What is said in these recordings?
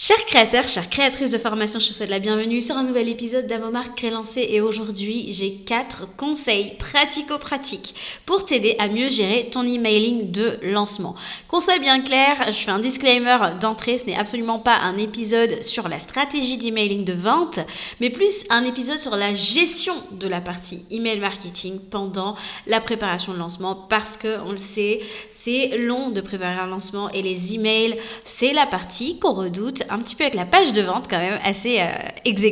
Chers créateurs, chères créatrices de formation, je te souhaite la bienvenue sur un nouvel épisode d'Avomark Crélancé et aujourd'hui j'ai quatre conseils pratico-pratiques pour t'aider à mieux gérer ton emailing de lancement. Qu'on soit bien clair, je fais un disclaimer d'entrée, ce n'est absolument pas un épisode sur la stratégie d'emailing de vente, mais plus un épisode sur la gestion de la partie email marketing pendant la préparation de lancement parce que on le sait, c'est long de préparer un lancement et les emails, c'est la partie qu'on redoute un petit peu avec la page de vente quand même assez euh, ex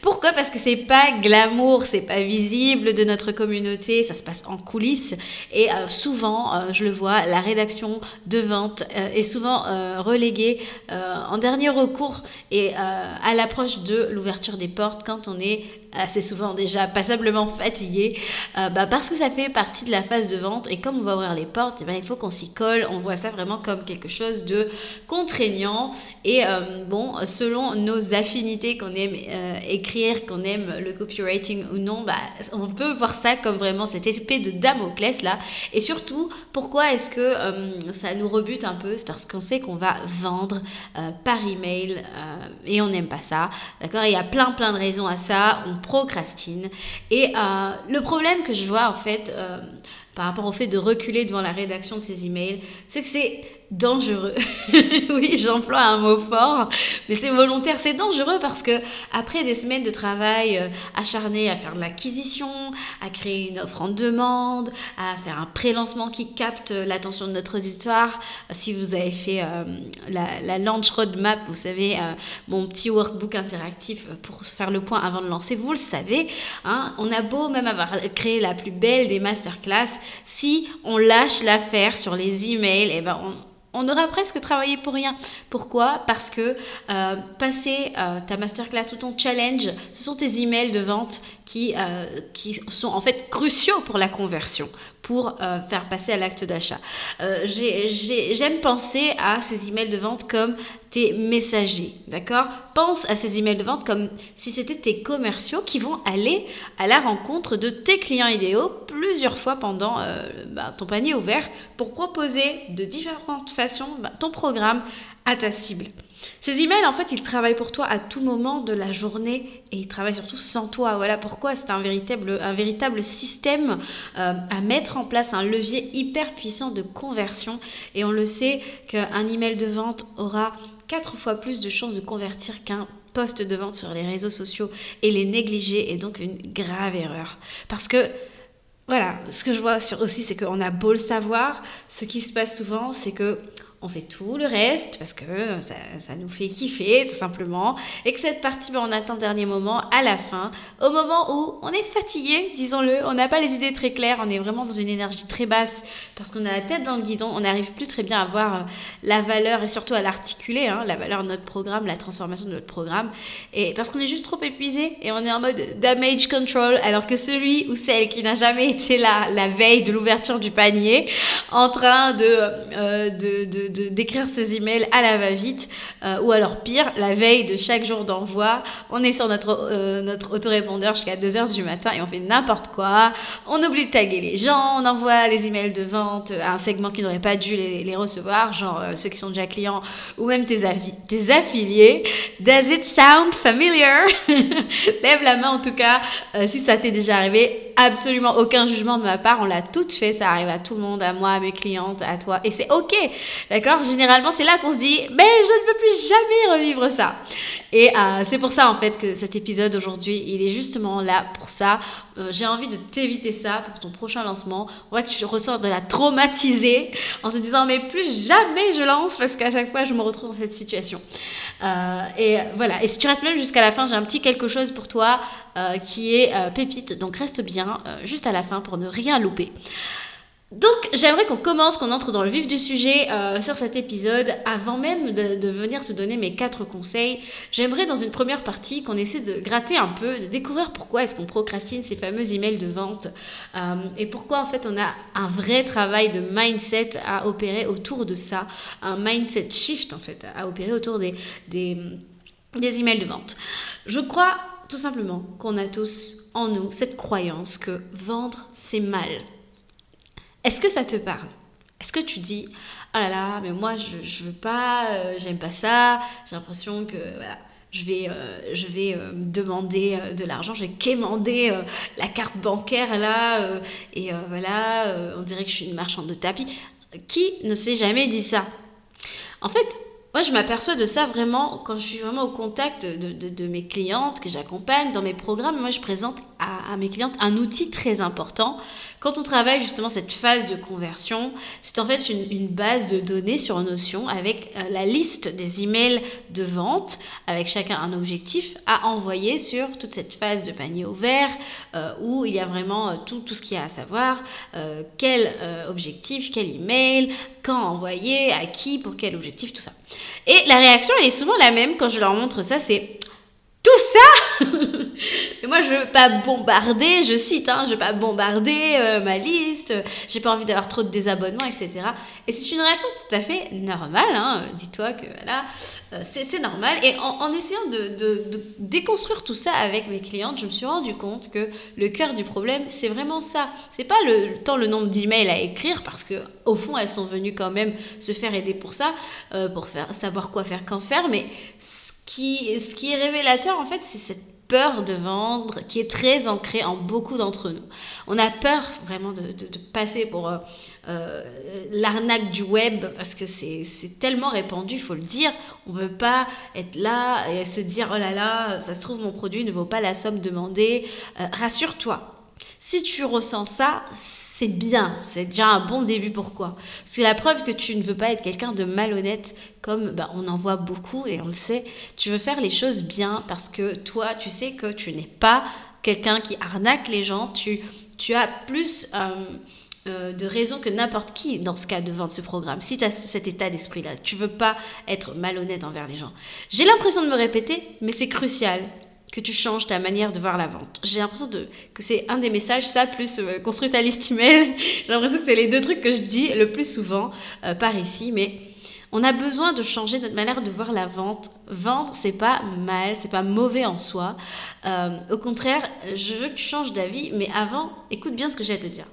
Pourquoi? Parce que c'est pas glamour, c'est pas visible de notre communauté, ça se passe en coulisses. Et euh, souvent, euh, je le vois, la rédaction de vente est souvent reléguée en dernier recours et à l'approche de l'ouverture des portes quand on est assez souvent déjà passablement fatigué, bah, parce que ça fait partie de la phase de vente et comme on va ouvrir les portes, eh ben, il faut qu'on s'y colle, on voit ça vraiment comme quelque chose de contraignant et euh, bon, selon nos affinités qu'on aime euh, écrire, qu'on aime le copywriting ou non, bah, on peut voir ça comme vraiment cette épée de Damoclès là. Et surtout, pourquoi est-ce que euh, ça nous rebute un peu? C'est parce qu'on sait qu'on va vendre par email et on n'aime pas ça. D'accord? Il y a plein plein de raisons à ça. Procrastine. Et le problème que je vois en fait par rapport au fait de reculer devant la rédaction de ces emails, c'est que c'est dangereux. oui, j'emploie un mot fort, mais c'est volontaire. C'est dangereux parce que après des semaines de travail euh, acharné à faire de l'acquisition, à créer une offre en demande, à faire un pré-lancement qui capte l'attention de notre auditoire, euh, si vous avez fait euh, la, la, launch roadmap, vous savez, mon petit workbook interactif pour faire le point avant de lancer, vous le savez, hein, on a beau même avoir créé la plus belle des masterclass, si on lâche l'affaire sur les emails, et eh ben on, on aura presque travaillé pour rien. Pourquoi? Parce que euh, passer euh, ta masterclass ou ton challenge, ce sont tes emails de vente qui, euh, qui sont en fait cruciaux pour la conversion, pour faire passer à l'acte d'achat. J'aime penser à ces emails de vente comme tes messagers, d'accord? Pense à ces emails de vente comme si c'était tes commerciaux qui vont aller à la rencontre de tes clients idéaux plusieurs fois pendant bah, ton panier ouvert pour proposer de différentes façons bah, ton programme à ta cible. Ces emails, en fait, ils travaillent pour toi à tout moment de la journée et ils travaillent surtout sans toi. Voilà pourquoi c'est un véritable, un système euh, à mettre en place, un levier hyper puissant de conversion. Et on le sait qu'un email de vente aura quatre fois plus de chances de convertir qu'un poste de vente sur les réseaux sociaux et les négliger est donc une grave erreur. Parce que voilà, ce que je vois aussi, c'est qu'on a beau le savoir, ce qui se passe souvent, c'est que on fait tout le reste parce que ça, ça, nous fait kiffer tout simplement. Et que cette partie ben, on attend dernier moment à la fin au moment où on est fatigué disons-le. On n'a pas les idées très claires. On est vraiment dans une énergie très basse parce qu'on a la tête dans le guidon. On n'arrive plus très bien à voir euh, la valeur et surtout à l'articuler hein, la valeur de notre programme la transformation de notre programme. Et parce qu'on est juste trop épuisé et on est en mode damage control alors que celui ou celle qui n'a jamais été là la veille de l'ouverture du panier en train de, euh, de d'écrire ses emails à la va-vite, euh, ou alors pire, la veille de chaque jour d'envoi, on est sur notre, euh, notre autorépondeur jusqu'à 2h du matin et on fait n'importe quoi, on oublie de taguer les gens, on envoie les emails de vente à un segment qui n'aurait pas dû les, recevoir, genre euh, ceux qui sont déjà clients, ou même tes, tes affiliés. Does it sound familiar? Lève la main en tout cas si ça t'est déjà arrivé. Absolument aucun jugement de ma part, on l'a toutes fait, ça arrive à tout le monde, à moi, à mes clientes, à toi, et c'est ok. D'accord? Généralement, c'est là qu'on se dit, mais je ne veux plus jamais revivre ça. Et euh, c'est pour ça, en fait, que cet épisode aujourd'hui, il est justement là pour ça. Euh, j'ai envie de t'éviter ça pour ton prochain lancement. On voit que tu ressors de la traumatisée en te disant mais plus jamais je lance parce qu'à chaque fois je me retrouve dans cette situation. Euh, et voilà, et si tu restes même jusqu'à la fin, j'ai un petit quelque chose pour toi euh, qui est pépite, donc reste bien juste à la fin pour ne rien louper. Donc j'aimerais qu'on commence, qu'on entre dans le vif du sujet euh, sur cet épisode. Avant même de, venir te donner mes quatre conseils, j'aimerais dans une première partie qu'on essaie de gratter un peu, de découvrir pourquoi est-ce qu'on procrastine ces fameux emails de vente euh, et pourquoi en fait on a un vrai travail de mindset à opérer autour de ça, un mindset shift en fait à opérer autour des, des, des emails de vente. Je crois tout simplement qu'on a tous en nous cette croyance que vendre c'est mal est-ce que ça te parle? Est-ce que tu dis oh là là, mais moi je, veux pas, euh, j'aime pas ça, j'ai l'impression que voilà, je vais, euh, euh, demander de l'argent, je vais quémander la carte bancaire là, et voilà, on dirait que je suis une marchande de tapis. Qui ne s'est jamais dit ça? En fait, moi, je m'aperçois de ça vraiment quand je suis vraiment au contact de, mes clientes que j'accompagne dans mes programmes. Moi, je présente à, mes clientes un outil très important. Quand on travaille justement cette phase de conversion, c'est en fait une, base de données sur Notion avec euh, la liste des emails de vente, avec chacun un objectif à envoyer sur toute cette phase de panier ouvert euh, où il y a vraiment euh, tout, tout ce qu'il y a à savoir, quel objectif, quel email, quand envoyer, à qui, pour quel objectif, tout ça. Et la réaction, elle est souvent la même quand je leur montre ça, c'est tout ça Et moi, je veux pas bombarder, je cite, hein, je veux pas bombarder euh, ma liste, j'ai pas envie d'avoir trop de désabonnements, etc. Et c'est une réaction tout à fait normale, hein, dis-toi que voilà, euh, c'est normal. Et en, essayant de, déconstruire tout ça avec mes clientes, je me suis rendu compte que le cœur du problème, c'est vraiment ça. C'est pas le, tant le nombre d'emails à écrire, parce que au fond, elles sont venues quand même se faire aider pour ça, euh, pour faire, savoir quoi faire, quand faire, mais ce qui est révélateur, en fait, c'est cette peur de vendre qui est très ancrée en beaucoup d'entre nous. On a peur vraiment de, passer pour euh, euh, l'arnaque du web parce que c'est tellement répandu, faut le dire. On veut pas être là et se dire oh là là, ça se trouve mon produit ne vaut pas la somme demandée. Euh, rassure-toi. Si tu ressens ça, c'est bien, c'est déjà un bon début. Pourquoi? C'est la preuve que tu ne veux pas être quelqu'un de malhonnête, comme bah, on en voit beaucoup et on le sait. Tu veux faire les choses bien parce que toi, tu sais que tu n'es pas quelqu'un qui arnaque les gens. Tu, tu as plus euh, euh, de raisons que n'importe qui dans ce cas de vendre ce programme. Si tu as cet état d'esprit-là, tu veux pas être malhonnête envers les gens. J'ai l'impression de me répéter, mais c'est crucial que tu changes ta manière de voir la vente. J'ai l'impression de, que c'est un des messages, ça, plus euh, construire ta liste email. J'ai l'impression que c'est les deux trucs que je dis le plus souvent euh, par ici, mais on a besoin de changer notre manière de voir la vente. Vendre, c'est pas mal, c'est pas mauvais en soi. Euh, au contraire, je veux que tu changes d'avis, mais avant, écoute bien ce que j'ai à te dire.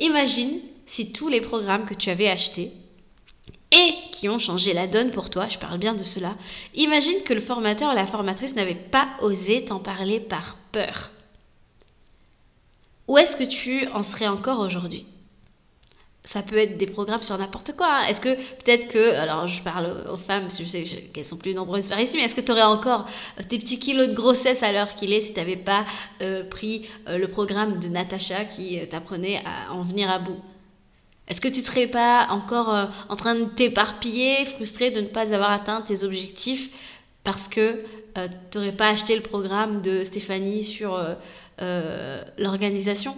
Imagine si tous les programmes que tu avais achetés et qui ont changé la donne pour toi, je parle bien de cela, imagine que le formateur ou la formatrice n'avait pas osé t'en parler par peur. Où est-ce que tu en serais encore aujourd'hui? Ça peut être des programmes sur n'importe quoi. Hein. Est-ce que peut-être que, alors je parle aux femmes, parce que je sais qu'elles sont plus nombreuses par ici, mais est-ce que tu aurais encore euh, tes petits kilos de grossesse à l'heure qu'il est si tu n'avais pas euh, pris euh, le programme de Natacha qui t'apprenait à en venir à bout? Est-ce que tu ne serais pas encore euh, en train de t'éparpiller, frustré de ne pas avoir atteint tes objectifs parce que euh, tu n'aurais pas acheté le programme de Stéphanie sur euh, l'organisation?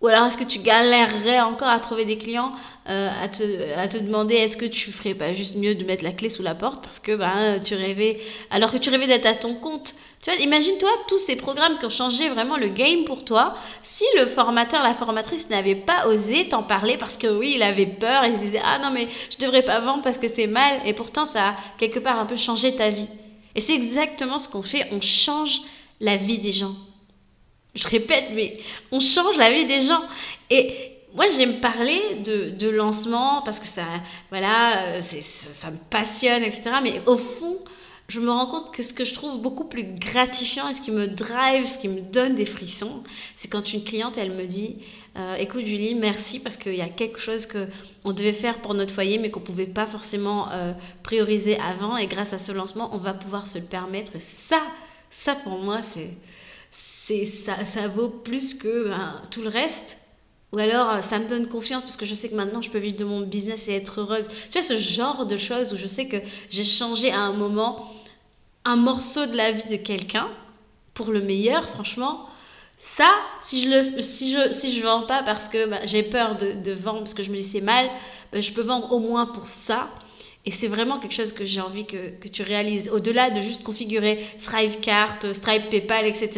Ou alors est-ce que tu galérerais encore à trouver des clients, à, te, à te demander est-ce que tu ferais pas juste mieux de mettre la clé sous la porte parce que bah, tu rêvais, alors que tu rêvais d'être à ton compte tu vois, imagine-toi tous ces programmes qui ont changé vraiment le game pour toi. Si le formateur, la formatrice n'avait pas osé t'en parler parce que oui, il avait peur, il se disait ah non mais je devrais pas vendre parce que c'est mal et pourtant ça a quelque part un peu changé ta vie. Et c'est exactement ce qu'on fait, on change la vie des gens. Je répète, mais on change la vie des gens. Et moi, j'aime parler de, lancement parce que ça, voilà, euh, ça, me passionne, etc. Mais au fond, je me rends compte que ce que je trouve beaucoup plus gratifiant et ce qui me drive, ce qui me donne des frissons, c'est quand une cliente, elle me dit euh, Écoute, Julie, merci parce qu'il y a quelque chose qu'on devait faire pour notre foyer, mais qu'on ne pouvait pas forcément euh, prioriser avant. Et grâce à ce lancement, on va pouvoir se le permettre. Et ça, ça pour moi, c'est ça, vaut plus que ben, tout le reste. Ou alors, ça me donne confiance parce que je sais que maintenant, je peux vivre de mon business et être heureuse. Tu vois, ce genre de choses où je sais que j'ai changé à un moment un morceau de la vie de quelqu'un pour le meilleur, franchement. Ça, si je le si je si je vends pas parce que bah, j'ai peur de, de, vendre parce que je me dis c'est mal, bah, je peux vendre au moins pour ça. Et c'est vraiment quelque chose que j'ai envie que, tu réalises. Au-delà de juste configurer Thrivecart, Stripe, PayPal, etc.,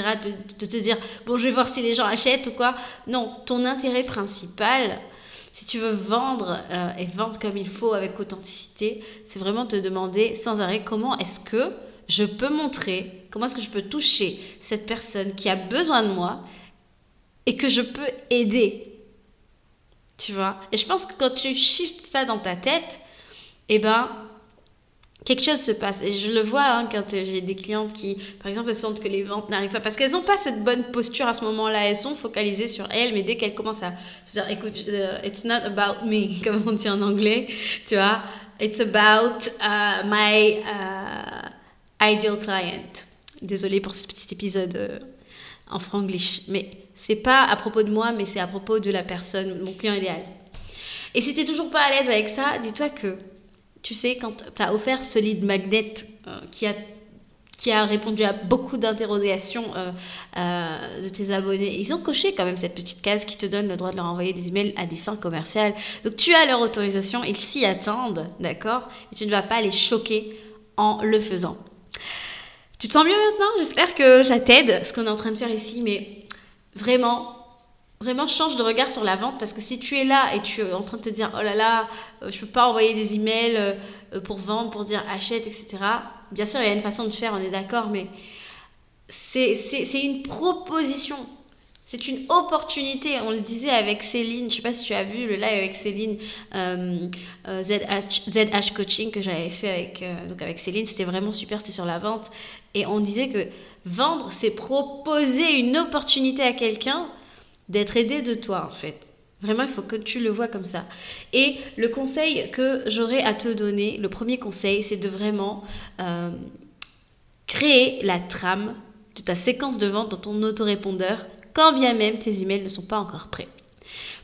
de, te dire, bon, je vais voir si les gens achètent ou quoi. Non, ton intérêt principal, si tu veux vendre euh, et vendre comme il faut avec authenticité, c'est vraiment te demander sans arrêt comment est-ce que je peux montrer, comment est-ce que je peux toucher cette personne qui a besoin de moi et que je peux aider. Tu vois? Et je pense que quand tu shifts ça dans ta tête, eh ben, quelque chose se passe. Et je le vois hein, quand j'ai des clientes qui, par exemple, elles sentent que les ventes n'arrivent pas parce qu'elles n'ont pas cette bonne posture à ce moment-là. Elles sont focalisées sur elles, mais dès qu'elles commencent à se dire, écoute, uh, it's not about me, comme on dit en anglais, tu vois, it's about uh, my uh, ideal client. Désolée pour ce petit épisode euh, en franglish, mais c'est pas à propos de moi, mais c'est à propos de la personne, mon client idéal. Et si tu n'es toujours pas à l'aise avec ça, dis-toi que, tu sais, quand tu as offert ce lead magnet euh, qui a répondu à beaucoup d'interrogations euh, de tes abonnés. Ils ont coché quand même cette petite case qui te donne le droit de leur envoyer des emails à des fins commerciales. Donc tu as leur autorisation, ils s'y attendent, d'accord? Et tu ne vas pas les choquer en le faisant. Tu te sens mieux maintenant? J'espère que ça t'aide, ce qu'on est en train de faire ici, mais vraiment, vraiment change de regard sur la vente parce que si tu es là et tu es en train de te dire oh là là, euh, je peux pas envoyer des emails euh, pour vendre, pour dire achète, etc. Bien sûr, il y a une façon de faire, on est d'accord, mais c'est une proposition. C'est une opportunité. On le disait avec Céline, je sais pas si tu as vu le live avec Céline euh, ZH, Coaching que j'avais fait avec, donc avec Céline. C'était vraiment super, c'était sur la vente. Et on disait que vendre, c'est proposer une opportunité à quelqu'un d'être aidé de toi, en fait. Vraiment, il faut que tu le vois comme ça. Et le conseil que j'aurais à te donner, le premier conseil, c'est de vraiment euh, créer la trame de ta séquence de vente dans ton autorépondeur, quand bien même tes emails ne sont pas encore prêts.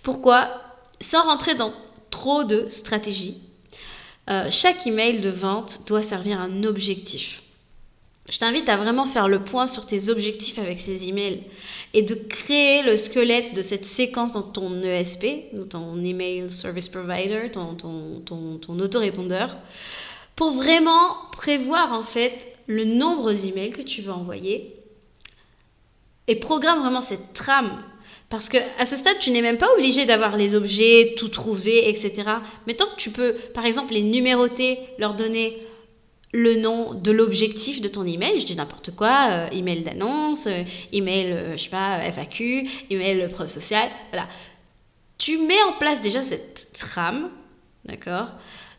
Pourquoi? Sans rentrer dans trop de stratégie, euh, chaque email de vente doit servir un objectif je t'invite à vraiment faire le point sur tes objectifs avec ces emails et de créer le squelette de cette séquence dans ton ESP, dans ton Email Service Provider, ton, ton, ton, autorépondeur, pour vraiment prévoir en fait le nombre d'emails que tu veux envoyer et programme vraiment cette trame. Parce que à ce stade, tu n'es même pas obligé d'avoir les objets, tout trouver, etc. Mais tant que tu peux, par exemple, les numéroter, leur donner le nom de l'objectif de ton email, je dis n'importe quoi, euh, email d'annonce, euh, email, euh, je sais pas, FAQ, email preuve sociale, voilà. Tu mets en place déjà cette trame, d'accord?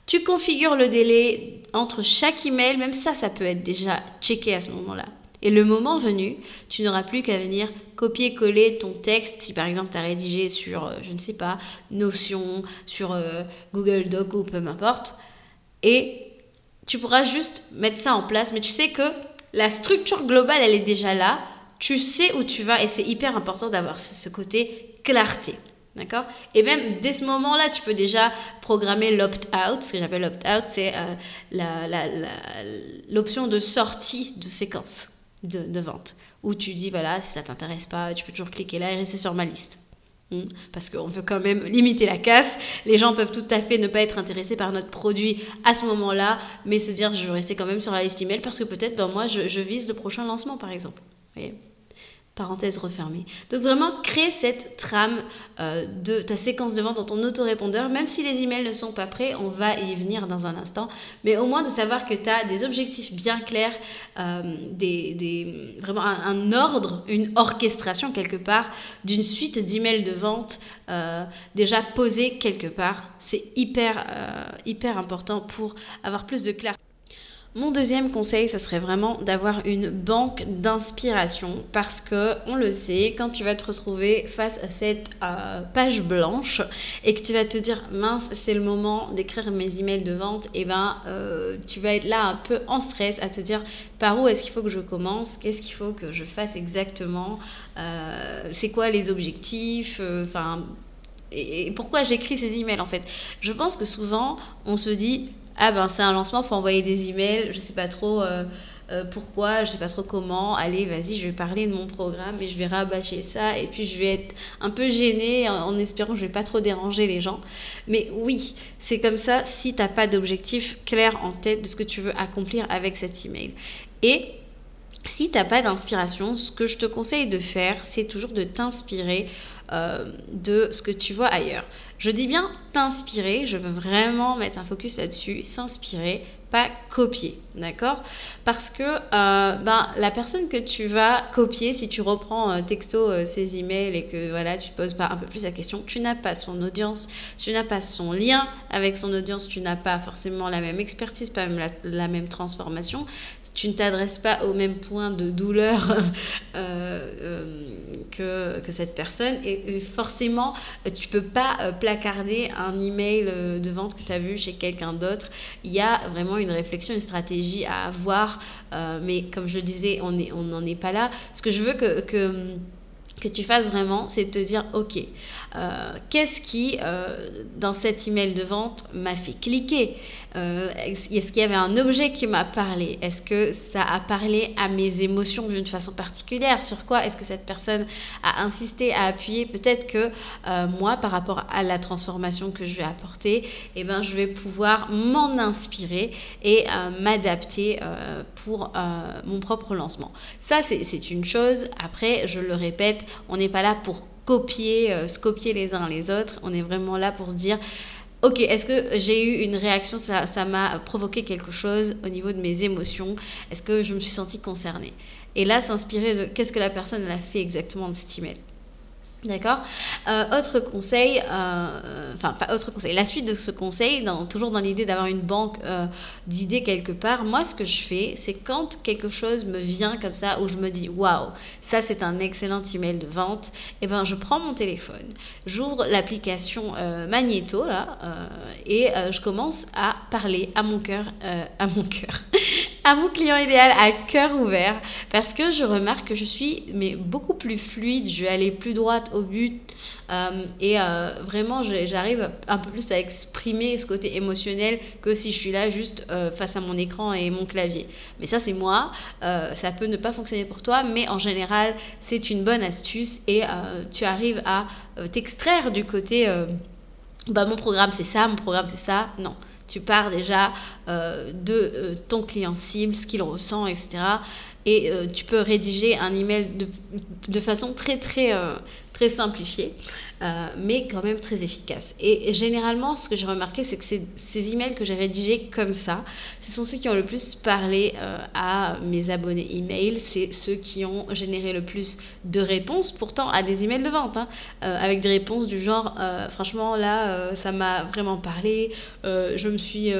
Tu configures le délai entre chaque email, même ça, ça peut être déjà checké à ce moment-là. Et le moment venu, tu n'auras plus qu'à venir copier-coller ton texte, si par exemple tu as rédigé sur, je ne sais pas, Notion, sur Google Doc ou peu m'importe, et tu pourras juste mettre ça en place, mais tu sais que la structure globale, elle est déjà là. Tu sais où tu vas et c'est hyper important d'avoir ce côté clarté. D'accord? Et même dès ce moment-là, tu peux déjà programmer l'opt-out. Ce que j'appelle l'opt-out, c'est euh, l'option de sortie de séquence de, de, vente. Où tu dis, voilà, si ça t'intéresse pas, tu peux toujours cliquer là et rester sur ma liste. Hmm. Parce qu'on veut quand même limiter la casse. Les gens peuvent tout à fait ne pas être intéressés par notre produit à ce moment-là, mais se dire je veux rester quand même sur la liste email parce que peut-être ben, moi je, vise le prochain lancement par exemple. Vous voyez? Parenthèse refermée. Donc vraiment, crée cette trame euh, de ta séquence de vente dans ton autorépondeur, même si les emails ne sont pas prêts, on va y venir dans un instant, mais au moins de savoir que tu as des objectifs bien clairs, euh, des, vraiment un, ordre, une orchestration quelque part d'une suite d'emails de vente euh, déjà posés quelque part. C'est hyper, hyper important pour avoir plus de clarté. Mon deuxième conseil, ça serait vraiment d'avoir une banque d'inspiration parce que on le sait, quand tu vas te retrouver face à cette euh, page blanche et que tu vas te dire mince, c'est le moment d'écrire mes emails de vente, et eh ben euh, tu vas être là un peu en stress à te dire par où est-ce qu'il faut que je commence, qu'est-ce qu'il faut que je fasse exactement, euh, c'est quoi les objectifs, enfin et pourquoi j'écris ces emails en fait? Je pense que souvent on se dit ah ben c'est un lancement, faut envoyer des emails, je sais pas trop euh, euh, pourquoi, je sais pas trop comment, allez vas-y je vais parler de mon programme et je vais rabâcher ça et puis je vais être un peu gênée en, espérant que je vais pas trop déranger les gens. Mais oui, c'est comme ça si t'as pas d'objectif clair en tête de ce que tu veux accomplir avec cet email. Et si tu n'as pas d'inspiration, ce que je te conseille de faire, c'est toujours de t'inspirer euh, de ce que tu vois ailleurs. Je dis bien t'inspirer, je veux vraiment mettre un focus là-dessus, s'inspirer, pas copier, d'accord? Parce que euh, ben, la personne que tu vas copier, si tu reprends euh, texto ses emails et que voilà, tu poses pas un peu plus la question, tu n'as pas son audience, tu n'as pas son lien avec son audience, tu n'as pas forcément la même expertise, pas même la même transformation tu ne t'adresses pas au même point de douleur euh, euh, que, que, cette personne. Et, forcément, tu peux pas euh, placarder un email de vente que tu as vu chez quelqu'un d'autre. Il y a vraiment une réflexion, une stratégie à avoir. mais comme je le disais, on n'en on est pas là. Ce que je veux que, que que tu fasses vraiment, c'est de te dire, OK, euh, qu'est-ce qui, euh, dans cet email de vente, m'a fait cliquer euh, Est-ce qu'il y avait un objet qui m'a parlé? Est-ce que ça a parlé à mes émotions d'une façon particulière? Sur quoi est-ce que cette personne a insisté, a appuyé? Peut-être que moi, par rapport à la transformation que je vais apporter, eh ben, je vais pouvoir m'en inspirer et m'adapter pour mon propre lancement. Ça, c'est une chose. Après, je le répète, on n'est pas là pour copier, euh, se copier les uns les autres. On est vraiment là pour se dire, ok, est-ce que j'ai eu une réaction, ça m'a provoqué quelque chose au niveau de mes émotions? Est-ce que je me suis sentie concernée? Et là, s'inspirer de qu'est-ce que la personne a fait exactement de cet email? D'accord. Euh, Autre conseil, euh, enfin pas autre conseil, la suite de ce conseil, toujours dans l'idée d'avoir une banque euh, d'idées quelque part, moi ce que je fais, c'est quand quelque chose me vient comme ça, où je me dis waouh, ça c'est un excellent email de vente, et eh ben je prends mon téléphone, j'ouvre l'application Magneto là, et je commence à parler à mon cœur, à mon cœur, à mon client idéal à cœur ouvert, parce que je remarque que je suis mais beaucoup plus fluide, je vais aller plus droite au but. Euh, et euh, vraiment, j'arrive un peu plus à exprimer ce côté émotionnel que si je suis là juste euh, face à mon écran et mon clavier. Mais ça, c'est moi. ça peut ne pas fonctionner pour toi, mais en général, c'est une bonne astuce et tu arrives à t'extraire du côté bah, mon programme, c'est ça, mon programme, c'est ça. Non. Tu pars déjà de ton client cible, ce qu'il ressent, etc et tu peux rédiger un email de, de façon très très très simplifié, euh, mais quand même très efficace. Et, généralement, ce que j'ai remarqué, c'est que ces emails que j'ai rédigés comme ça, ce sont ceux qui ont le plus parlé euh, à mes abonnés email, c'est ceux qui ont généré le plus de réponses, pourtant à des emails de vente, hein, euh, avec des réponses du genre, franchement là, ça m'a vraiment parlé, je me suis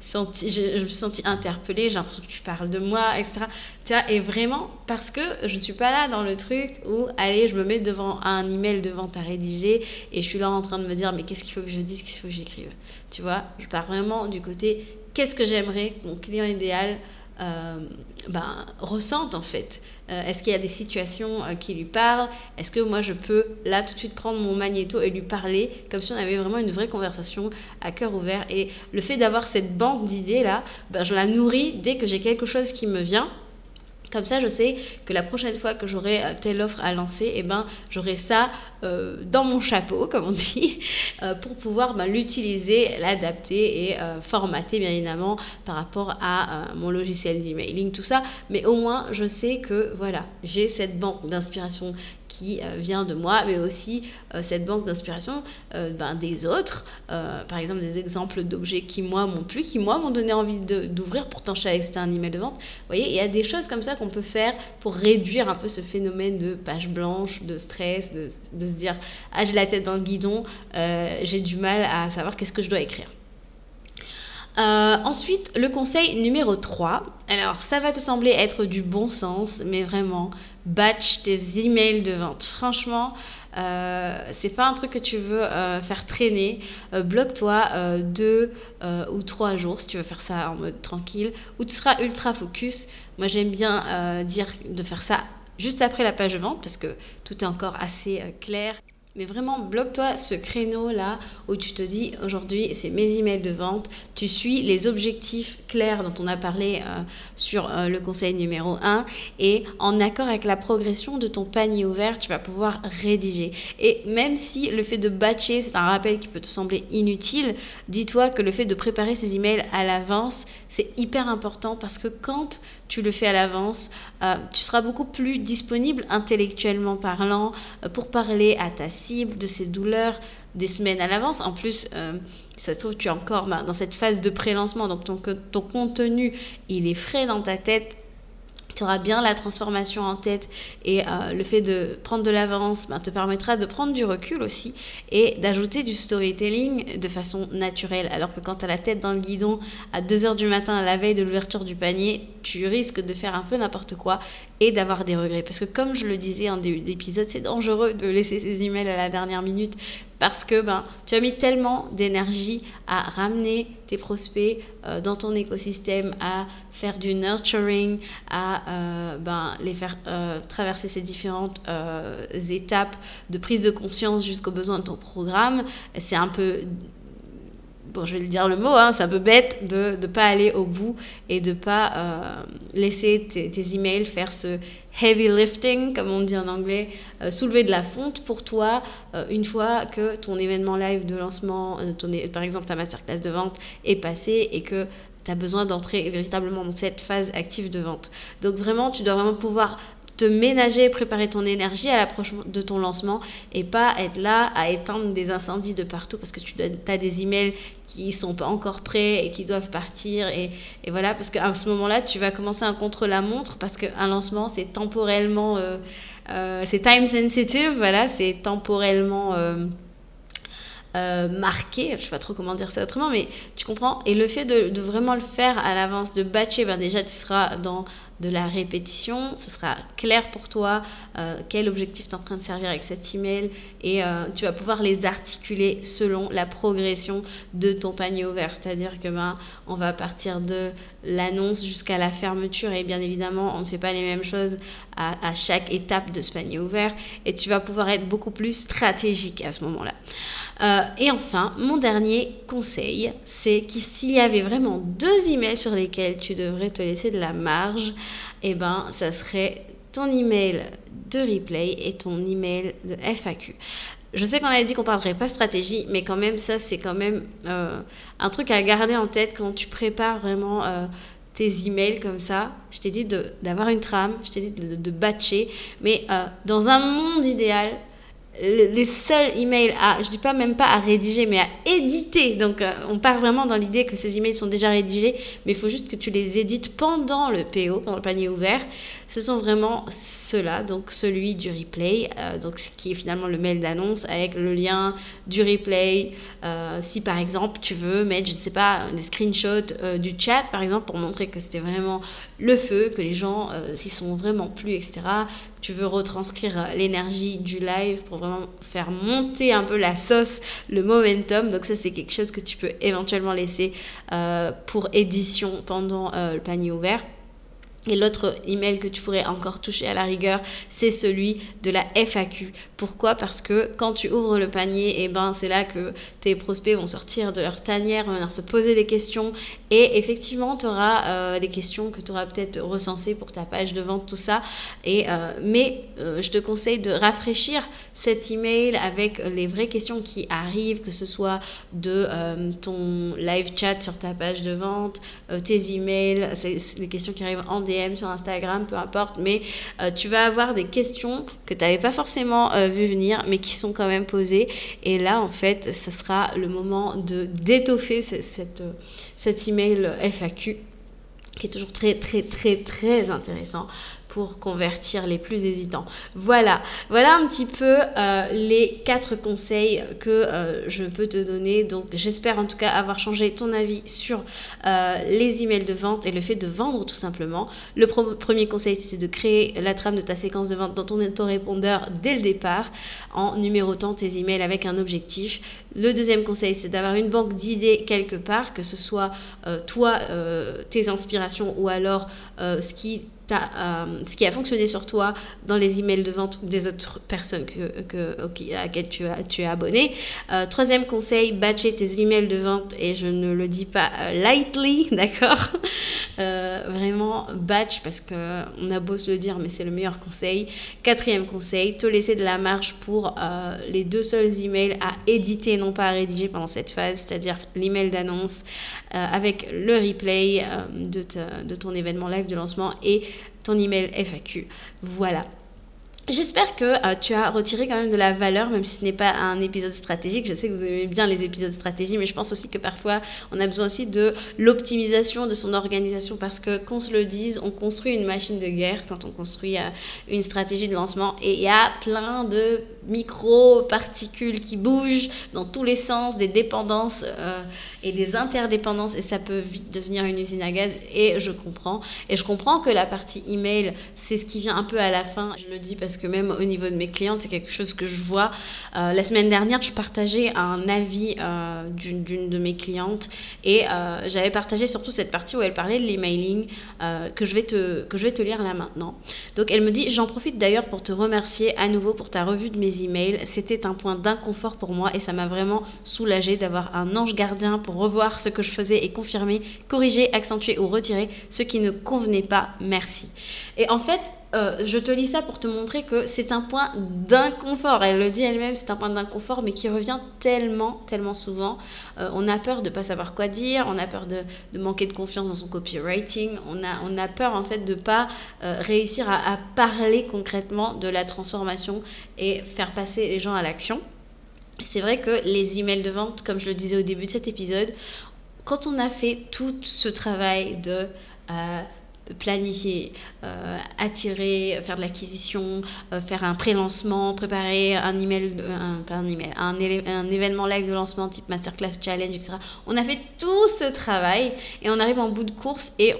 senti, je, me suis sentie interpellée, j'ai l'impression que tu parles de moi, etc. Tu vois, et vraiment parce que je suis pas là dans le truc où, allez, je me mets devant un email de vente à rédiger et je suis là en train de me dire mais qu'est-ce qu'il faut que je dise, qu'est-ce qu'il faut que j'écrive? Tu vois, je pars vraiment du côté qu'est-ce que j'aimerais que mon client idéal euh, ben, ressente en fait? Euh, est-ce qu'il y a des situations euh, qui lui parlent? Est-ce que moi je peux là tout de suite prendre mon magnéto et lui parler comme si on avait vraiment une vraie conversation à cœur ouvert? Et le fait d'avoir cette banque d'idées là, ben, je la nourris dès que j'ai quelque chose qui me vient comme ça, je sais que la prochaine fois que j'aurai euh, telle offre à lancer, eh ben, j'aurai ça euh, dans mon chapeau, comme on dit, euh, pour pouvoir ben, l'utiliser, l'adapter et formater, bien évidemment, par rapport à mon logiciel d'emailing, tout ça. Mais au moins, je sais que voilà, j'ai cette banque d'inspiration qui euh, vient de moi, mais aussi euh, cette banque d'inspiration euh, ben, des autres. par exemple, des exemples d'objets qui, moi, m'ont plu, qui, moi, m'ont donné envie d'ouvrir. Pourtant, je savais que c'était un email de vente. Vous voyez, il y a des choses comme ça qu'on peut faire pour réduire un peu ce phénomène de page blanche, de stress, de, de se dire Ah, j'ai la tête dans le guidon, j'ai du mal à savoir qu'est-ce que je dois écrire. Ensuite, le conseil numéro 3. Alors, ça va te sembler être du bon sens, mais vraiment, batch tes emails de vente. Franchement, euh, c'est pas un truc que tu veux euh, faire traîner. Euh, bloque-toi deux ou trois jours si tu veux faire ça en mode tranquille, ou tu seras ultra focus. Moi, j'aime bien dire de faire ça juste après la page de vente parce que tout est encore assez clair mais vraiment, bloque-toi ce créneau-là où tu te dis aujourd'hui, c'est mes emails de vente. Tu suis les objectifs clairs dont on a parlé euh, sur euh, le conseil numéro 1. Et en accord avec la progression de ton panier ouvert, tu vas pouvoir rédiger. Et même si le fait de batcher, c'est un rappel qui peut te sembler inutile, dis-toi que le fait de préparer ces emails à l'avance, c'est hyper important parce que quand tu le fais à l'avance, euh, tu seras beaucoup plus disponible intellectuellement parlant pour parler à ta de ces douleurs des semaines à l'avance. En plus, euh, ça se trouve, tu es encore bah, dans cette phase de pré-lancement, donc ton, ton contenu, il est frais dans ta tête tu auras bien la transformation en tête et euh, le fait de prendre de l'avance ben, te permettra de prendre du recul aussi et d'ajouter du storytelling de façon naturelle. Alors que quand tu as la tête dans le guidon à 2h du matin à la veille de l'ouverture du panier, tu risques de faire un peu n'importe quoi et d'avoir des regrets. Parce que comme je le disais en début d'épisode, c'est dangereux de laisser ses emails à la dernière minute parce que ben, tu as mis tellement d'énergie à ramener tes prospects euh, dans ton écosystème, à faire du nurturing, à euh, ben, les faire euh, traverser ces différentes étapes de prise de conscience jusqu'aux besoins de ton programme. C'est un peu bon, je vais le dire le mot, hein, c'est un peu bête de ne pas aller au bout et de ne pas euh, laisser tes, emails faire ce heavy lifting, comme on dit en anglais, euh, soulever de la fonte pour toi euh, une fois que ton événement live de lancement, ton, par exemple ta masterclass de vente est passé et que tu as besoin d'entrer véritablement dans cette phase active de vente. Donc vraiment, tu dois vraiment pouvoir te ménager, préparer ton énergie à l'approche de ton lancement et pas être là à éteindre des incendies de partout parce que tu as des emails qui sont pas encore prêts et qui doivent partir et, et voilà parce qu'à ce moment-là tu vas commencer un contre-la-montre parce qu'un lancement c'est temporellement euh, euh, c'est time sensitive voilà c'est temporellement euh, marqué, je sais pas trop comment dire ça autrement, mais tu comprends. Et le fait de, de vraiment le faire à l'avance, de batcher, ben déjà tu seras dans de la répétition, ce sera clair pour toi euh, quel objectif tu es en train de servir avec cet email et euh, tu vas pouvoir les articuler selon la progression de ton panier ouvert. C'est-à-dire que ben, on va partir de l'annonce jusqu'à la fermeture et bien évidemment on ne fait pas les mêmes choses à, chaque étape de ce panier ouvert et tu vas pouvoir être beaucoup plus stratégique à ce moment-là. Euh, et enfin, mon dernier conseil, c'est que s'il y avait vraiment deux emails sur lesquels tu devrais te laisser de la marge, eh ben, ça serait ton email de replay et ton email de FAQ. Je sais qu'on avait dit qu'on parlerait pas stratégie, mais quand même, ça, c'est quand même euh, un truc à garder en tête quand tu prépares vraiment euh, tes emails comme ça. Je t'ai dit d'avoir une trame, je t'ai dit de, de, batcher, mais dans un monde idéal, les seuls emails à, je dis pas même pas à rédiger, mais à éditer. Donc, euh, on part vraiment dans l'idée que ces emails sont déjà rédigés, mais il faut juste que tu les édites pendant le PO, pendant le panier ouvert. Ce sont vraiment ceux-là, donc celui du replay, euh, donc qui est finalement le mail d'annonce avec le lien du replay. Euh, si par exemple tu veux mettre, je ne sais pas, des screenshots du chat, par exemple, pour montrer que c'était vraiment le feu, que les gens s'y sont vraiment plus, etc tu veux retranscrire l'énergie du live pour vraiment faire monter un peu la sauce, le momentum. Donc ça, c'est quelque chose que tu peux éventuellement laisser euh, pour édition pendant euh, le panier ouvert. Et l'autre email que tu pourrais encore toucher à la rigueur, c'est celui de la FAQ. Pourquoi? Parce que quand tu ouvres le panier, et eh ben, c'est là que tes prospects vont sortir de leur tanière, vont te poser des questions. Et effectivement, tu auras euh, des questions que tu auras peut-être recensées pour ta page de vente, tout ça. Et, euh, mais euh, je te conseille de rafraîchir cet email avec les vraies questions qui arrivent, que ce soit de ton live chat sur ta page de vente, tes emails, les questions qui arrivent en DM sur Instagram, peu importe, mais euh, tu vas avoir des questions que tu n'avais pas forcément euh, vu venir, mais qui sont quand même posées. Et là, en fait, ce sera le moment de d'étoffer cette, cet email FAQ qui est toujours très très très très intéressant convertir les plus hésitants. Voilà, voilà un petit peu les quatre conseils que je peux te donner. Donc j'espère en tout cas avoir changé ton avis sur les emails de vente et le fait de vendre tout simplement. Le premier conseil c'était de créer la trame de ta séquence de vente dans ton autorépondeur dès le départ en numérotant tes emails avec un objectif. Le deuxième conseil c'est d'avoir une banque d'idées quelque part, que ce soit toi, tes inspirations ou alors euh, ce qui euh, ce qui a fonctionné sur toi dans les emails de vente des autres personnes à qui tu, as, es abonné. Euh, troisième conseil, batcher tes emails de vente et je ne le dis pas euh, lightly, d'accord? Vraiment batch parce qu'on a beau se le dire, mais c'est le meilleur conseil. Quatrième conseil, te laisser de la marge pour les deux seuls emails à éditer, non pas à rédiger pendant cette phase, c'est-à-dire l'email d'annonce avec le replay de, de ton événement live de lancement et ton email FAQ. Voilà. J'espère que euh, tu as retiré quand même de la valeur, même si ce n'est pas un épisode stratégique. Je sais que vous aimez bien les épisodes stratégiques, mais je pense aussi que parfois on a besoin aussi de l'optimisation de son organisation parce que, qu'on se le dise, on construit une machine de guerre quand on construit euh, une stratégie de lancement et il y a plein de micro-particules qui bougent dans tous les sens, des dépendances euh, et des interdépendances et ça peut vite devenir une usine à gaz et je comprends. Et je comprends que la partie email, c'est ce qui vient un peu à la fin. Je le dis parce que même au niveau de mes clientes, c'est quelque chose que je vois. Euh, la semaine dernière, je partageais un avis euh, d'une de mes clientes et j'avais partagé surtout cette partie où elle parlait de l'emailing que, je vais te, que je vais te lire là maintenant. Donc elle me dit, j'en profite d'ailleurs pour te remercier à nouveau pour ta revue de mes emails. C'était un point d'inconfort pour moi et ça m'a vraiment soulagé d'avoir un ange gardien revoir ce que je faisais et confirmer, corriger, accentuer ou retirer ce qui ne convenait pas. Merci. Et en fait, euh, je te lis ça pour te montrer que c'est un point d'inconfort. Elle le dit elle-même, c'est un point d'inconfort, mais qui revient tellement, tellement souvent. Euh, on a peur de ne pas savoir quoi dire, on a peur de, manquer de confiance dans son copywriting, on a, on a peur en fait de ne pas euh, réussir à, à parler concrètement de la transformation et faire passer les gens à l'action. C'est vrai que les emails de vente, comme je le disais au début de cet épisode, quand on a fait tout ce travail de planifier, euh, attirer, faire de l'acquisition, euh, faire un pré-lancement, préparer un email, un, email, un, événement live de lancement type masterclass challenge, etc. On a fait tout ce travail et on arrive en bout de course et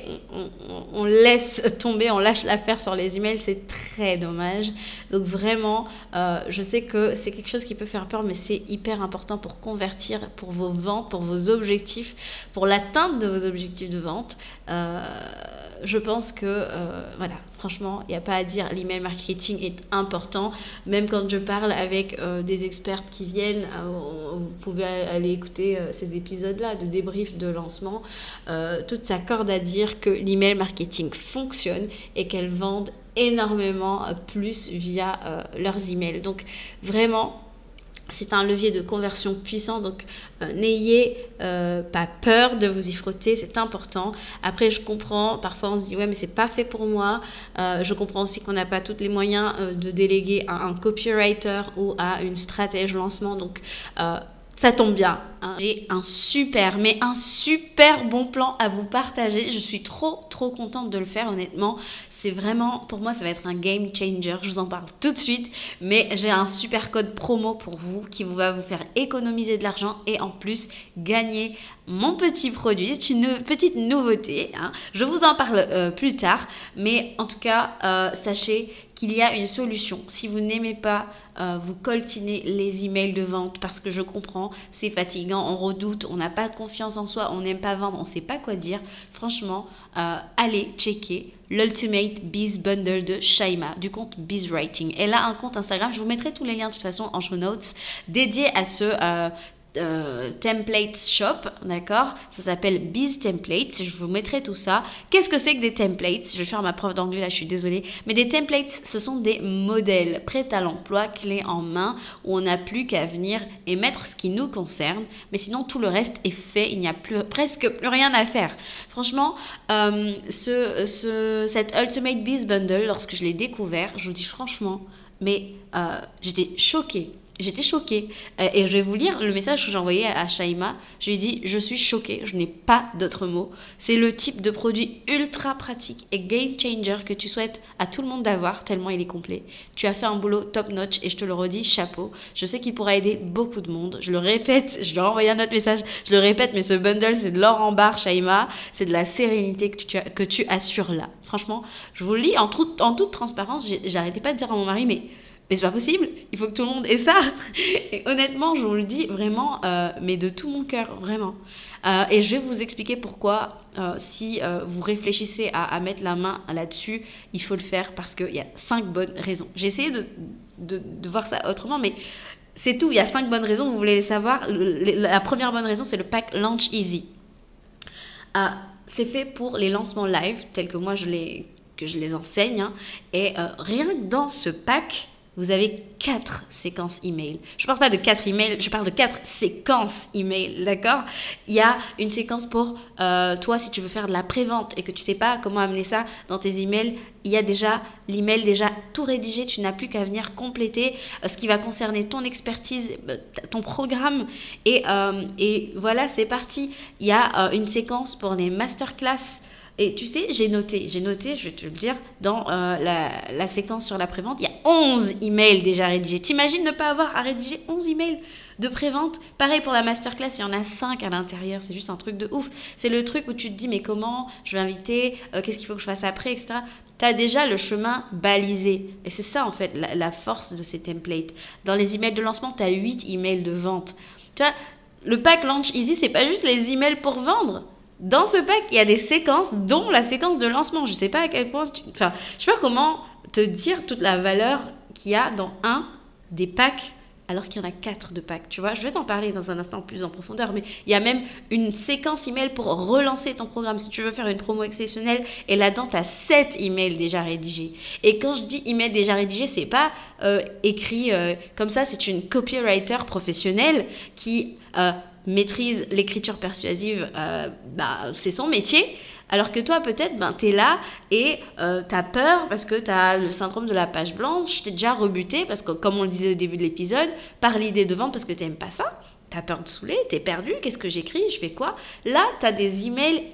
on, laisse tomber, on lâche l'affaire sur les emails. C'est très dommage. Donc vraiment, euh, je sais que c'est quelque chose qui peut faire peur, mais c'est hyper important pour convertir, pour vos ventes, pour vos objectifs, pour l'atteinte de vos objectifs de vente. Je pense que, euh, voilà, franchement, il n'y a pas à dire, l'email marketing est important. Même quand je parle avec euh, des experts qui viennent, euh, vous pouvez aller écouter ces épisodes-là de débrief de lancement. toutes s'accordent à dire que l'email marketing fonctionne et qu'elles vendent énormément plus via leurs emails. Donc, vraiment, c'est un levier de conversion puissant, donc euh, n'ayez euh, pas peur de vous y frotter, c'est important. Après, je comprends, parfois on se dit ouais mais c'est pas fait pour moi. Euh, je comprends aussi qu'on n'a pas tous les moyens de déléguer à un copywriter ou à une stratège lancement, donc ça tombe bien. Hein. J'ai un super, mais un super bon plan à vous partager. Je suis trop, trop contente de le faire, honnêtement. C'est vraiment, pour moi, ça va être un game changer. Je vous en parle tout de suite. Mais j'ai un super code promo pour vous qui va vous faire économiser de l'argent et en plus gagner mon petit produit. C'est une petite nouveauté. Hein. Je vous en parle euh, plus tard. Mais en tout cas, euh, sachez qu'il y a une solution. Si vous n'aimez pas euh, vous coltiner les emails de vente parce que je comprends, c'est fatigant, on redoute, on n'a pas confiance en soi, on n'aime pas vendre, on ne sait pas quoi dire. Franchement, euh, allez checker l'Ultimate Biz Bundle de Shaima du compte Biz Writing. Elle a un compte Instagram, je vous mettrai tous les liens de toute façon en show notes dédié à ce euh, euh, templates shop, d'accord? Ça s'appelle Biz Templates. Je vous mettrai tout ça. Qu'est-ce que c'est que des templates? Je vais faire ma preuve d'anglais là, je suis désolée. Mais des templates, ce sont des modèles prêts à l'emploi, clés en main, où on n'a plus qu'à venir et mettre ce qui nous concerne. Mais sinon, tout le reste est fait. Il n'y a plus, presque plus rien à faire. Franchement, euh, ce, cette Ultimate Biz Bundle, lorsque je l'ai découvert, je vous dis franchement, mais euh, j'étais choquée J'étais choquée. Euh, et je vais vous lire le message que j'ai envoyé à Shaima. Je lui ai dit Je suis choquée, je n'ai pas d'autres mots. C'est le type de produit ultra pratique et game changer que tu souhaites à tout le monde d'avoir, tellement il est complet. Tu as fait un boulot top notch et je te le redis, chapeau. Je sais qu'il pourra aider beaucoup de monde. Je le répète, je leur ai envoyé un autre message, je le répète, mais ce bundle, c'est de l'or en barre, Shaima. C'est de la sérénité que tu, que tu assures là. Franchement, je vous le lis en, en toute transparence. J'arrêtais pas de dire à mon mari, mais mais c'est pas possible, il faut que tout le monde ait ça. Honnêtement, je vous le dis vraiment, euh, mais de tout mon cœur, vraiment. Euh, et je vais vous expliquer pourquoi, euh, si vous réfléchissez à, mettre la main là-dessus, il faut le faire parce qu'il y a cinq bonnes raisons. J'ai essayé de, voir ça autrement, mais c'est tout. Il y a cinq bonnes raisons, vous voulez les savoir. la première bonne raison, c'est le pack Launch Easy. c'est fait pour les lancements live, tels que moi je les, que je les enseigne. Hein. et rien que dans ce pack, vous avez quatre séquences email. Je ne parle pas de quatre emails, je parle de quatre séquences email, d'accord? Il y a une séquence pour euh, toi si tu veux faire de la prévente et que tu sais pas comment amener ça dans tes emails. Il y a déjà l'email déjà tout rédigé, tu n'as plus qu'à venir compléter euh, ce qui va concerner ton expertise, euh, ton programme et, et voilà, c'est parti. Il y a une séquence pour les masterclass et tu sais, j'ai noté, j'ai noté, je vais te le dire, dans euh, la, séquence sur la prévente, il y a 11 emails déjà rédigés. T'imagines ne pas avoir à rédiger 11 emails de prévente? Pareil pour la masterclass, il y en a 5 à l'intérieur, c'est juste un truc de ouf. C'est le truc où tu te dis, mais comment je vais inviter, euh, qu'est-ce qu'il faut que je fasse après, etc. Tu as déjà le chemin balisé. Et c'est ça, en fait, la, force de ces templates. Dans les emails de lancement, tu as 8 emails de vente. Tu vois, le pack Launch Easy, c'est pas juste les emails pour vendre dans ce pack, il y a des séquences, dont la séquence de lancement. Je ne sais pas à quel point. Enfin, je sais pas comment te dire toute la valeur qu'il y a dans un des packs, alors qu'il y en a quatre de packs. Tu vois, je vais t'en parler dans un instant plus en profondeur, mais il y a même une séquence email pour relancer ton programme. Si tu veux faire une promo exceptionnelle, et là-dedans, tu as sept emails déjà rédigés. Et quand je dis email déjà rédigé, c'est pas euh, écrit euh, comme ça, c'est une copywriter professionnelle qui. Euh, maîtrise l'écriture persuasive, euh, bah, c'est son métier. Alors que toi, peut-être, ben, tu es là et euh, tu as peur parce que tu as le syndrome de la page blanche, tu es déjà rebuté parce que, comme on le disait au début de l'épisode, par l'idée de vente parce que tu pas ça. Tu as peur de saouler, tu es perdu, qu'est-ce que j'écris, je fais quoi? Là, tu as des emails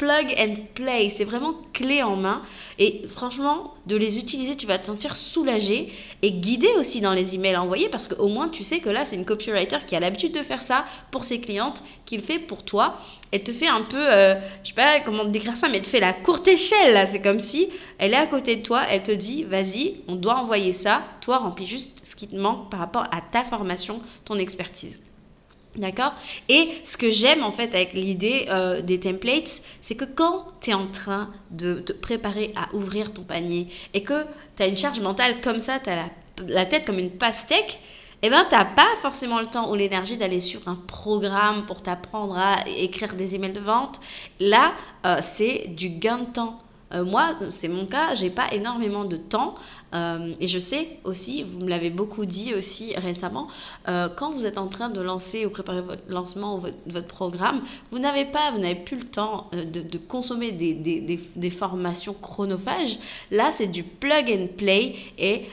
plug and play. C'est vraiment clé en main. Et franchement, de les utiliser, tu vas te sentir soulagé et guidé aussi dans les emails envoyés parce qu'au moins tu sais que là, c'est une copywriter qui a l'habitude de faire ça pour ses clientes, qu'il fait pour toi et te fait un peu, euh, je sais pas comment décrire ça, mais te fait la courte échelle. C'est comme si elle est à côté de toi, elle te dit, vas-y, on doit envoyer ça. Toi, remplis juste ce qui te manque par rapport à ta formation, ton expertise. D'accord? Et ce que j'aime en fait avec l'idée euh, des templates, c'est que quand tu es en train de te préparer à ouvrir ton panier et que tu as une charge mentale comme ça, tu as la, tête comme une pastèque, eh ben, tu n'as pas forcément le temps ou l'énergie d'aller sur un programme pour t'apprendre à écrire des emails de vente. Là, euh, c'est du gain de temps. Euh, moi, c'est mon cas, j'ai pas énormément de temps euh, et je sais aussi, vous me l'avez beaucoup dit aussi récemment, euh, quand vous êtes en train de lancer ou préparer votre lancement ou votre, programme, vous n'avez pas, vous n'avez plus le temps de, consommer des, formations chronophages. Là, c'est du plug and play et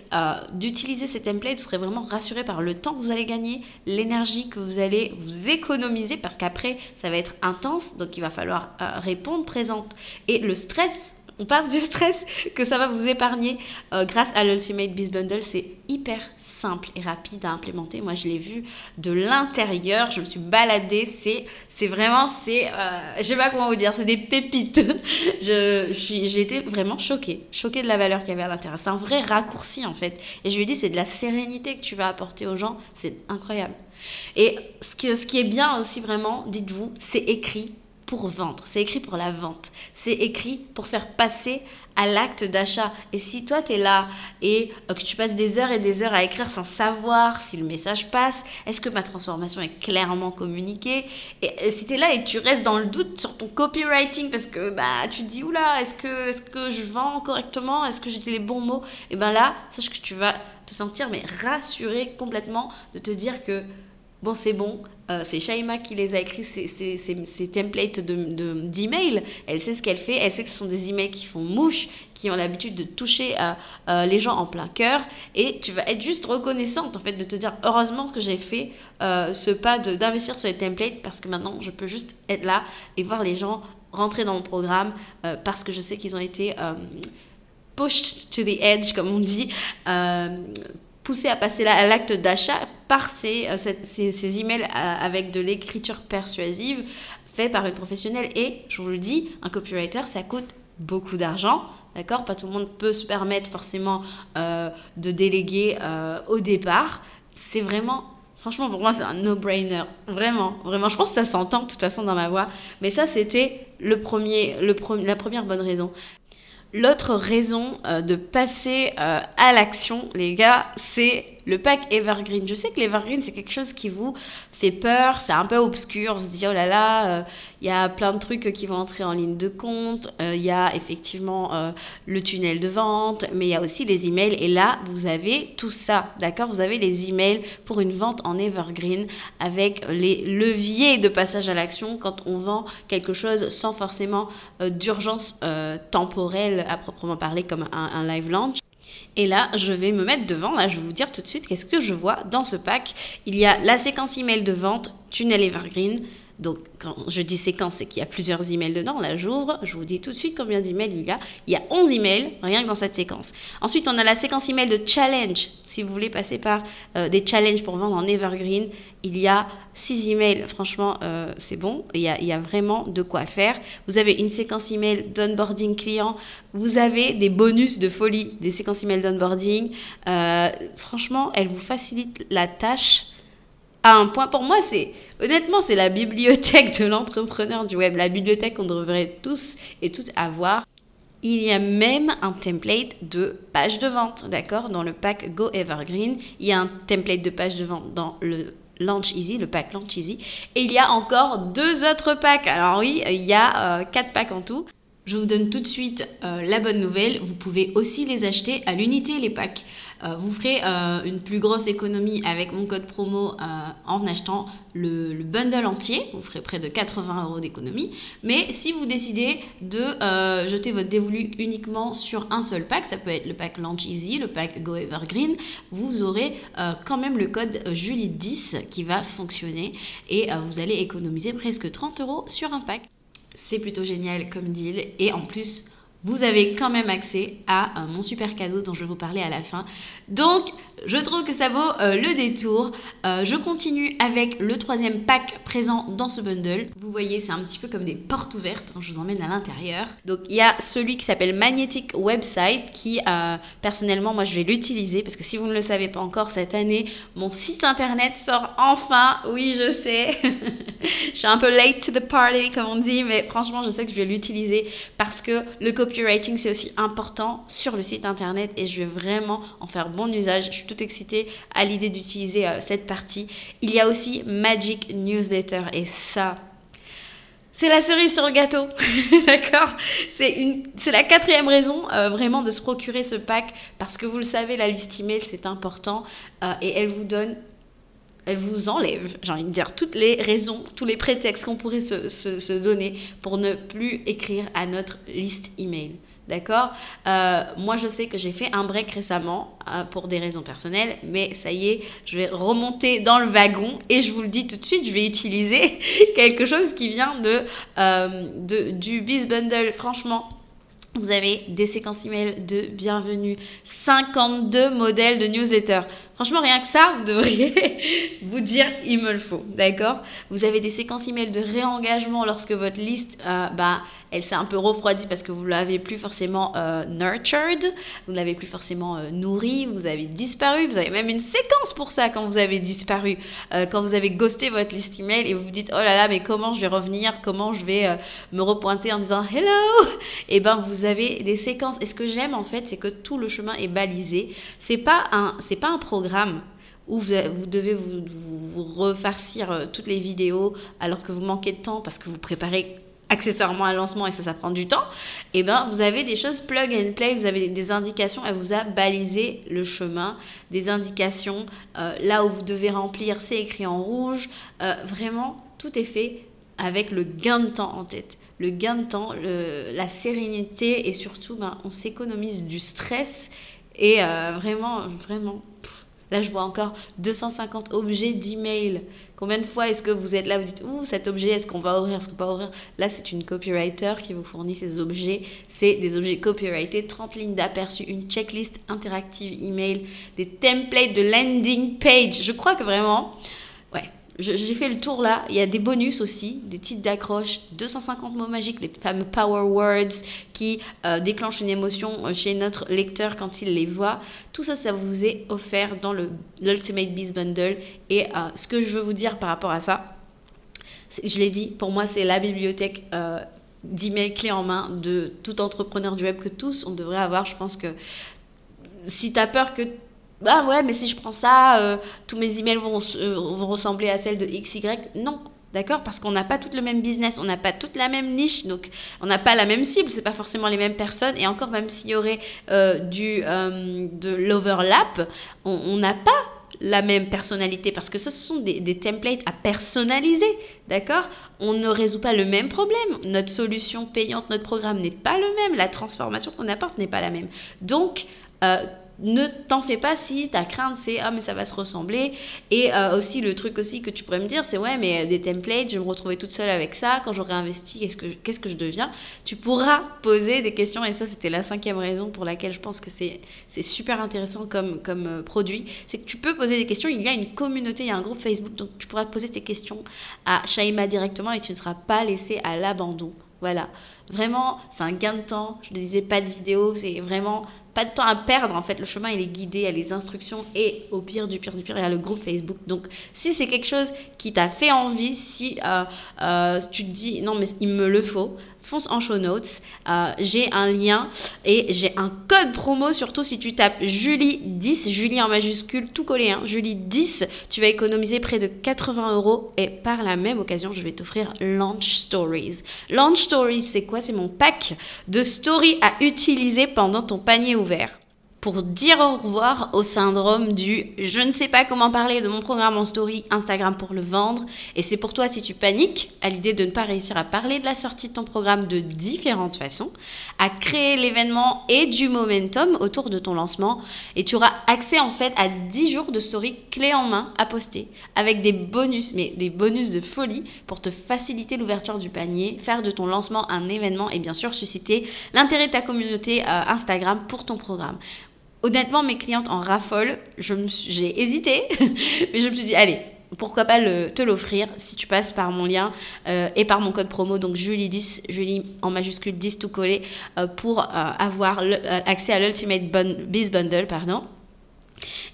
d'utiliser ces templates, vous serez vraiment rassuré par le temps que vous allez gagner, l'énergie que vous allez vous économiser parce qu'après, ça va être intense, donc il va falloir répondre présente. Et le stress on parle du stress que ça va vous épargner euh, grâce à l'Ultimate Biz Bundle. C'est hyper simple et rapide à implémenter. Moi, je l'ai vu de l'intérieur. Je me suis baladée. C'est, c'est vraiment, c'est, euh, je sais pas comment vous dire, c'est des pépites. je, j'ai été vraiment choquée, choquée de la valeur qu'il y avait à l'intérieur. C'est un vrai raccourci en fait. Et je lui dit, c'est de la sérénité que tu vas apporter aux gens. C'est incroyable. Et ce, ce qui est bien aussi vraiment, dites-vous, c'est écrit pour vendre, c'est écrit pour la vente, c'est écrit pour faire passer à l'acte d'achat. Et si toi, tu es là et euh, que tu passes des heures et des heures à écrire sans savoir si le message passe, est-ce que ma transformation est clairement communiquée? Et si tu es là et tu restes dans le doute sur ton copywriting parce que bah, tu te dis, oula, est-ce que, est que je vends correctement? Est-ce que j'ai les bons mots? Et bien là, sache que tu vas te sentir mais rassuré complètement de te dire que bon, c'est bon, euh, c'est Shaima qui les a écrits, ces, templates d'email. De, elle sait ce qu'elle fait, elle sait que ce sont des emails qui font mouche, qui ont l'habitude de toucher euh, les gens en plein cœur. Et tu vas être juste reconnaissante, en fait, de te dire heureusement que j'ai fait euh, ce pas d'investir sur les templates parce que maintenant, je peux juste être là et voir les gens rentrer dans mon programme parce que je sais qu'ils ont été pushed to the edge, comme on dit poussé à passer à l'acte d'achat par ces, euh, ces, ces, emails euh, avec de l'écriture persuasive fait par une professionnelle. Et je vous le dis, un copywriter, ça coûte beaucoup d'argent. D'accord? Pas tout le monde peut se permettre forcément euh, de déléguer au départ. C'est vraiment Franchement, pour moi, c'est un no-brainer. Vraiment, vraiment. Je pense que ça s'entend de toute façon dans ma voix. Mais ça, c'était le premier, le la première bonne raison. L'autre raison euh, de passer euh, à l'action, les gars, c'est le pack Evergreen. Je sais que l'Evergreen, c'est quelque chose qui vous fait peur, c'est un peu obscur, on se dit, oh là là, il euh, y a plein de trucs qui vont entrer en ligne de compte, il y a effectivement le tunnel de vente, mais il y a aussi les emails. Et là, vous avez tout ça, d'accord? Vous avez les emails pour une vente en Evergreen avec les leviers de passage à l'action quand on vend quelque chose sans forcément d'urgence temporelle à proprement parler comme un, live launch. Et là, je vais me mettre devant, là, je vais vous dire tout de suite qu'est-ce que je vois dans ce pack. Il y a la séquence email de vente, tunnel evergreen, donc, quand je dis séquence, c'est qu'il y a plusieurs emails dedans. Là, j'ouvre, je vous dis tout de suite combien d'emails il y a. Il y a 11 emails, rien que dans cette séquence. Ensuite, on a la séquence email de challenge. Si vous voulez passer par euh, des challenges pour vendre en evergreen, il y a 6 emails. Franchement, euh, c'est bon. Il y, a, vraiment de quoi faire. Vous avez une séquence email d'onboarding client. Vous avez des bonus de folie, des séquences email d'onboarding. Euh, franchement, elles vous facilitent la tâche un point. Pour moi, c'est honnêtement, c'est la bibliothèque de l'entrepreneur du web, la bibliothèque qu'on devrait tous et toutes avoir. Il y a même un template de page de vente, d'accord? Dans le pack Go Evergreen, il y a un template de page de vente dans le Launch Easy, le pack Launch Easy. Et il y a encore deux autres packs. Alors oui, il y a euh, quatre packs en tout. Je vous donne tout de suite euh, la bonne nouvelle. Vous pouvez aussi les acheter à l'unité, les packs. Euh, vous ferez euh, une plus grosse économie avec mon code promo en achetant le, bundle entier. Vous ferez près de 80 euros d'économie. Mais si vous décidez de jeter votre dévolu uniquement sur un seul pack, ça peut être le pack Launch Easy, le pack Go Evergreen, vous aurez quand même le code Julie10 qui va fonctionner et vous allez économiser presque 30 euros sur un pack. C'est plutôt génial comme deal. Et en plus, vous avez quand même accès à euh, mon super cadeau dont je vais vous parler à la fin. Donc, je trouve que ça vaut euh, le détour. Euh, je continue avec le troisième pack présent dans ce bundle. Vous voyez, c'est un petit peu comme des portes ouvertes. Hein, je vous emmène à l'intérieur. Donc, il y a celui qui s'appelle Magnetic Website qui, personnellement, moi, je vais l'utiliser parce que si vous ne le savez pas encore, cette année, mon site internet sort enfin. Oui, je sais. je suis un peu late to the party, comme on dit, mais franchement, je sais que je vais l'utiliser parce que le copywriting, c'est aussi important sur le site internet et je vais vraiment en faire bon usage. Je suis toute excitée à l'idée d'utiliser euh, cette partie. Il y a aussi Magic Newsletter et ça, c'est la cerise sur le gâteau, d'accord? C'est la quatrième raison euh, vraiment de se procurer ce pack parce que vous le savez, la liste email c'est important euh, et elle vous donne elle vous enlève, j'ai envie de dire, toutes les raisons, tous les prétextes qu'on pourrait se, donner pour ne plus écrire à notre liste email. D'accord? Euh, Moi, je sais que j'ai fait un break récemment euh, pour des raisons personnelles, mais ça y est, je vais remonter dans le wagon et je vous le dis tout de suite, je vais utiliser quelque chose qui vient de, euh, du Biz Bundle. Franchement, vous avez des séquences email de bienvenue, 52 modèles de newsletter. Franchement, rien que ça, vous devriez vous dire il me le faut, d'accord? Vous avez des séquences email de réengagement lorsque votre liste, euh, bah, elle s'est un peu refroidie parce que vous l'avez plus forcément euh, nurtured, vous l'avez plus forcément euh, nourri, vous avez disparu, vous avez même une séquence pour ça quand vous avez disparu, quand vous avez ghosté votre liste email et vous vous dites oh là là, mais comment je vais revenir, comment je vais me repointer en disant hello? Et eh ben vous avez des séquences. Et ce que j'aime en fait, c'est que tout le chemin est balisé. C'est pas un, c'est pas un programme où vous, devez vous, refarcir euh, toutes les vidéos alors que vous manquez de temps parce que vous préparez accessoirement un lancement et ça, ça prend du temps, et eh ben vous avez des choses plug and play, vous avez des indications, elle vous a balisé le chemin, des indications euh, là où vous devez remplir, c'est écrit en rouge, euh, vraiment tout est fait avec le gain de temps en tête. Le gain de temps, la sérénité et surtout ben, on s'économise du stress et vraiment, vraiment, là je vois encore 250 objets d'email Combien de fois est-ce que vous êtes là, vous dites, ouh, cet objet, est-ce qu'on va ouvrir, est-ce qu'on va ouvrir? Là, c'est une copywriter qui vous fournit ces objets. C'est des objets copyrightés, 30 lignes d'aperçu, une checklist interactive email, des templates de landing page. Je crois que vraiment, j'ai fait le tour là. Il y a des bonus aussi, des titres d'accroche, 250 mots magiques, les fameux power words qui euh, déclenchent une émotion chez notre lecteur quand il les voit. Tout ça, ça vous est offert dans le l'Ultimate Beast Bundle. Et euh, ce que je veux vous dire par rapport à ça, je l'ai dit, pour moi, c'est la bibliothèque euh, d'emails clé en main de tout entrepreneur du web que tous on devrait avoir. Je pense que si tu as peur que ah ouais, mais si je prends ça, euh, tous mes emails vont, euh, ressembler à celles de XY. Non, D'accord Parce qu'on n'a pas tout le même business, on n'a pas toute la même niche, donc on n'a pas la même cible, c'est pas forcément les mêmes personnes. Et encore, même s'il y aurait euh, du, de l'overlap, on n'a pas la même personnalité parce que ce sont des templates à personnaliser, d'accord? On ne résout pas le même problème. Notre solution payante, notre programme n'est pas le même. La transformation qu'on apporte n'est pas la même. Donc, ne t'en fais pas si ta crainte c'est ah mais ça va se ressembler. Et euh, aussi le truc aussi que tu pourrais me dire c'est ouais mais des templates je vais me retrouver toute seule avec ça. Quand j'aurai investi qu'est-ce que qu'est-ce que je deviens? Tu pourras poser des questions. Et ça c'était la cinquième raison pour laquelle je pense que c'est c'est super intéressant comme comme euh, produit. C'est que tu peux poser des questions. Il y a une communauté il y a un groupe Facebook. Donc tu pourras poser tes questions à Shaima directement et tu ne seras pas laissé à l'abandon. Voilà. Vraiment c'est un gain de temps. Je ne disais pas de vidéo. C'est vraiment pas de temps à perdre en fait. Le chemin il est guidé, il les instructions et au pire du pire du pire il y a le groupe Facebook. Donc si c'est quelque chose qui t'a fait envie, si euh, euh, tu te dis non mais il me le faut, fonce en show notes. Euh, j'ai un lien et j'ai un code promo, surtout si tu tapes Julie10, Julie en majuscule, tout collé, hein, Julie10, tu vas économiser près de 80 euros et par la même occasion, je vais t'offrir Launch Stories. Launch Stories, c'est quoi? C'est mon pack de stories à utiliser pendant ton panier ouvert pour dire au revoir au syndrome du je ne sais pas comment parler de mon programme en story Instagram pour le vendre. Et c'est pour toi si tu paniques à l'idée de ne pas réussir à parler de la sortie de ton programme de différentes façons, à créer l'événement et du momentum autour de ton lancement. Et tu auras accès en fait à 10 jours de story clé en main à poster avec des bonus, mais des bonus de folie pour te faciliter l'ouverture du panier, faire de ton lancement un événement et bien sûr susciter l'intérêt de ta communauté euh, Instagram pour ton programme. Honnêtement, mes clientes en raffolent. J'ai hésité, mais je me suis dit, allez, pourquoi pas te l'offrir si tu passes par mon lien euh, et par mon code promo, donc Julie10, Julie en majuscule 10 tout collé, euh, pour euh, avoir accès à l'Ultimate Biz Bundle. Pardon.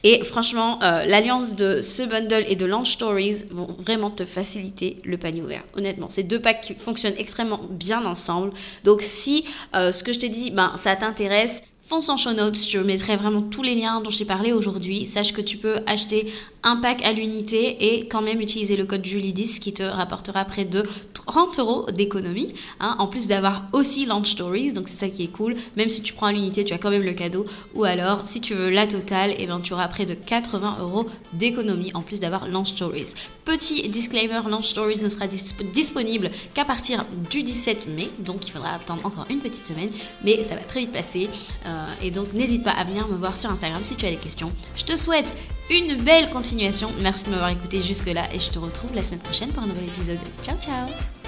Et franchement, l'alliance de ce bundle et de Launch Stories vont vraiment te faciliter le panier ouvert. Honnêtement, ces deux packs fonctionnent extrêmement bien ensemble. Donc si ce que je t'ai dit, ben, ça t'intéresse, fonce en show notes, je mettrai vraiment tous les liens dont j'ai parlé aujourd'hui. Sache que tu peux acheter un pack à l'unité et quand même utiliser le code Julie10 qui te rapportera près de 30 euros d'économie. Hein, en plus d'avoir aussi Launch Stories, donc c'est ça qui est cool. Même si tu prends à l'unité, tu as quand même le cadeau. Ou alors, si tu veux la totale, eh ben, tu auras près de 80 euros d'économie en plus d'avoir Launch Stories. Petit disclaimer, Launch Stories ne sera disponible qu'à partir du 17 mai, donc il faudra attendre encore une petite semaine, mais ça va très vite passer. Euh, et donc n'hésite pas à venir me voir sur Instagram si tu as des questions. Je te souhaite une belle continuation. Merci de m'avoir écouté jusque-là et je te retrouve la semaine prochaine pour un nouvel épisode. Ciao ciao